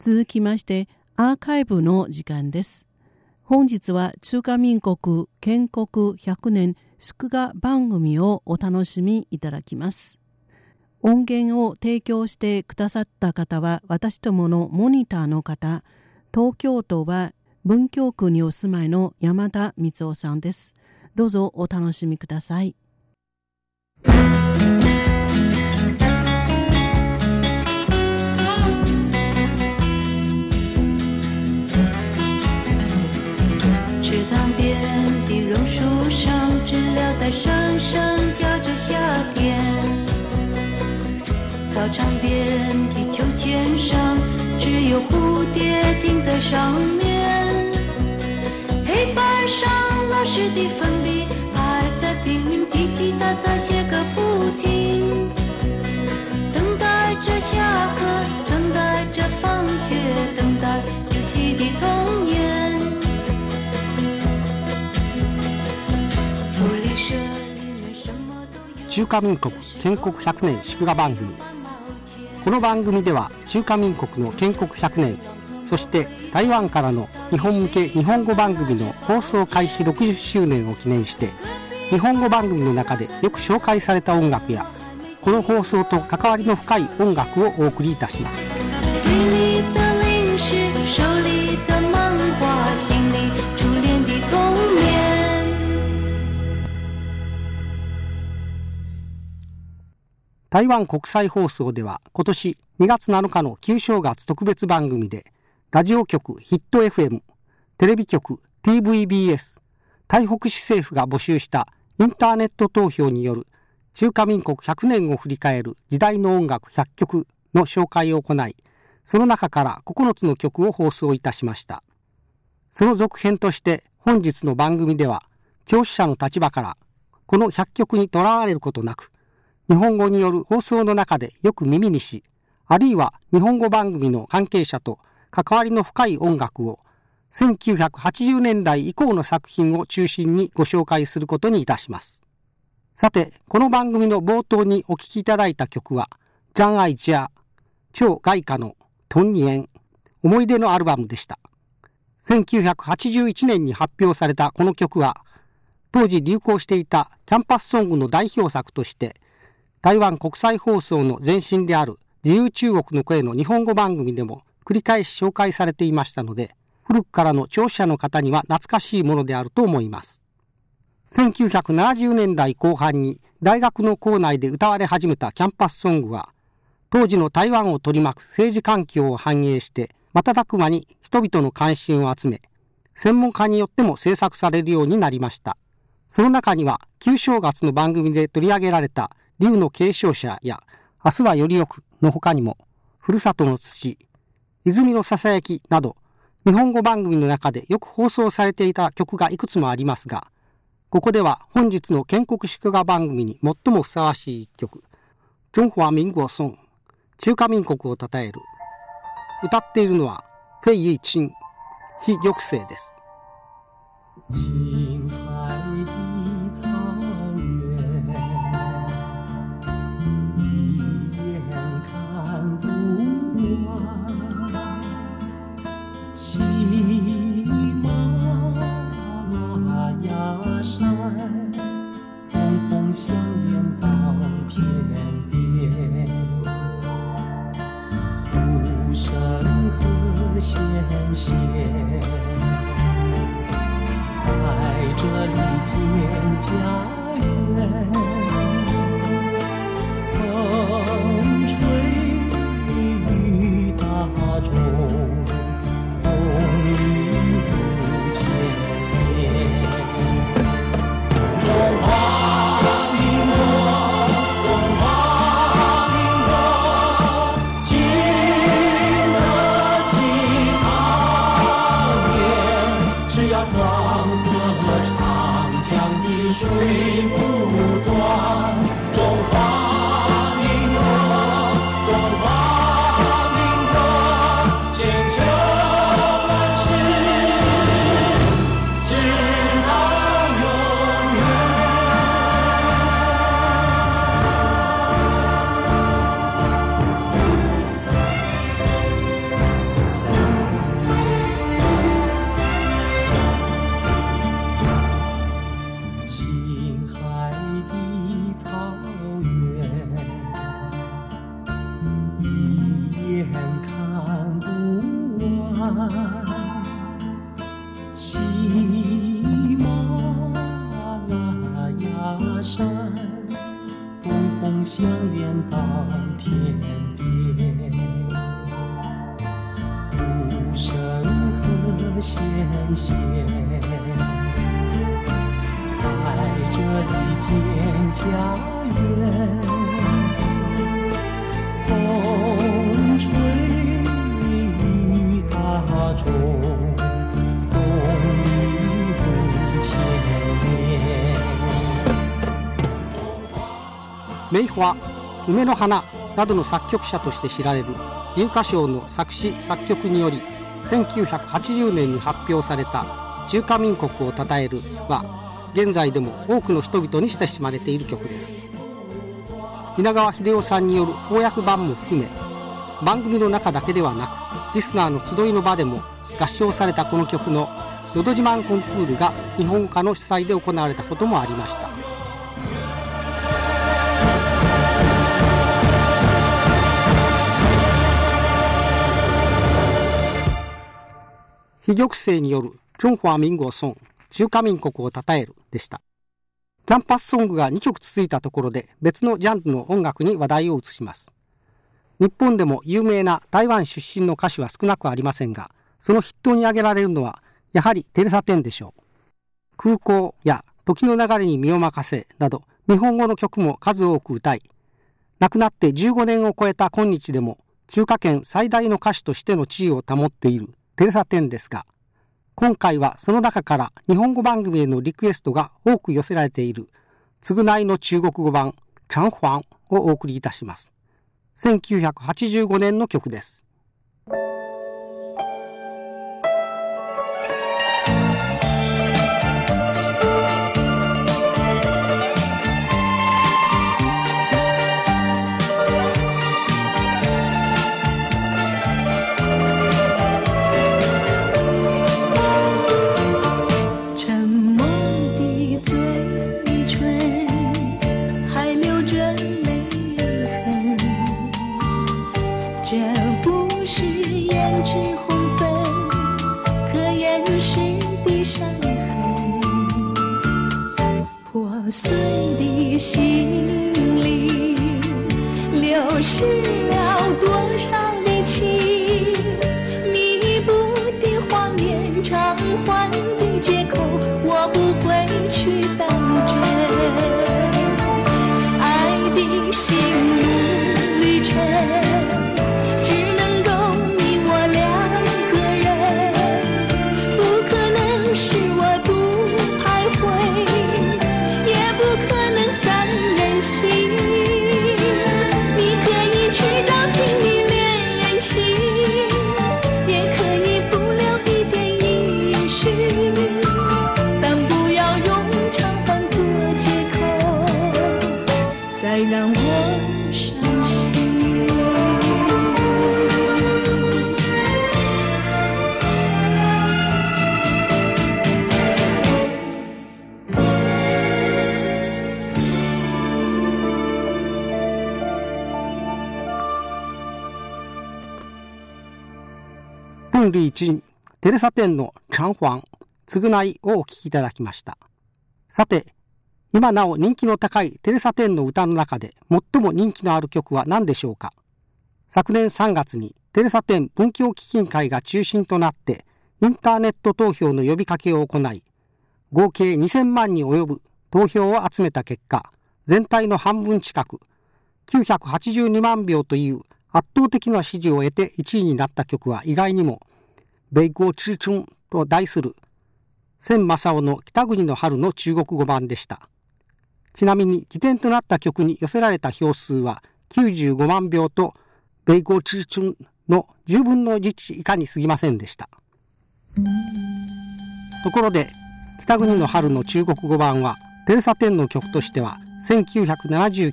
続きましてアーカイブの時間です。本日は中華民国建国100年祝賀番組をお楽しみいただきます。音源を提供してくださった方は私どものモニターの方、東京都は文京区にお住まいの山田光夫さんです。どうぞお楽しみください。蝴蝶停在上面。黑板上老师的粉笔还在拼命叽叽喳喳写个不停，等待着下课，等待着放学，等待游戏的童年。中華民国建国100年祝賀番組この番組では中華民国の建国100年そして台湾からの日本向け日本語番組の放送開始60周年を記念して日本語番組の中でよく紹介された音楽やこの放送と関わりの深い音楽をお送りいたします。台湾国際放送では今年2月7日の旧正月特別番組でラジオ局ヒット FM テレビ局 TVBS 台北市政府が募集したインターネット投票による中華民国100年を振り返る時代の音楽100曲の紹介を行いその中から9つの曲を放送いたしました。その続編として本日の番組では聴取者の立場からこの100曲にとらわれることなく日本語による放送の中でよく耳にし、あるいは日本語番組の関係者と関わりの深い音楽を1980年代以降の作品を中心にご紹介することにいたします。さて、この番組の冒頭にお聴きいただいた曲は、ジャン・アイ・ジャ、超外貨のトンニエン、思い出のアルバムでした。1981年に発表されたこの曲は、当時流行していたキャンパスソングの代表作として、台湾国際放送の前身である自由中国の声の日本語番組でも繰り返し紹介されていましたので、古くからの聴者の方には懐かしいものであると思います。1970年代後半に大学の校内で歌われ始めたキャンパスソングは、当時の台湾を取り巻く政治環境を反映して、瞬く間に人々の関心を集め、専門家によっても制作されるようになりました。その中には、旧正月の番組で取り上げられた竜の継承者や明日はよりよくの他にも、ふるさとの土、泉のささやきなど、日本語番組の中でよく放送されていた曲がいくつもありますが、ここでは本日の建国祝賀番組に最もふさわしい一曲、中華民国ソン、中華民国を称える。歌っているのは、フェイ・イチン、非玉星です。在这里建家园。相连到天边，无声和弦弦，在这里建家园。名花梅の花などの作曲者として知られる有歌賞の作詞作曲により1980年に発表された「中華民国をたたえる」は現在でも多くの人々に親しまれている曲です。稲川秀夫さんによる公約版も含め番組の中だけではなくリスナーの集いの場でも合唱されたこの曲の「のど自慢コンクール」が日本歌の主催で行われたこともありました。非玉成による中華民国ソン中華民国をたたえるでした。キャンパスソングが2曲続いたところで別のジャンルの音楽に話題を移します。日本でも有名な台湾出身の歌手は少なくありませんがその筆頭に挙げられるのはやはりテレサ・テンでしょう。空港や時の流れに身を任せなど日本語の曲も数多く歌い亡くなって15年を超えた今日でも中華圏最大の歌手としての地位を保っている。テレサ・テンですが今回はその中から日本語番組へのリクエストが多く寄せられている償いの中国語版チャンファンをお送りいたします。1985年の曲です。是红粉可掩饰的伤痕，破碎的心灵流失文理人テレサテンのチャンファン償いをお聴きいただきました。さて今なお人気の高いテレサテンの歌の中で最も人気のある曲は何でしょうか？昨年3月にテレサテン文教基金会が中心となってインターネット投票の呼びかけを行い合計2000万に及ぶ投票を集めた結果全体の半分近く982万票という圧倒的な支持を得て1位になった曲は意外にも「米国之春」と題する千正夫の「北国の春」の中国語版でした。ちなみに辞典となった曲に寄せられた票数は95万票と「米国之春」の10分の1以下に過ぎませんでした。ところで北国の春の中国語版はテレサ・テンの曲としては1979年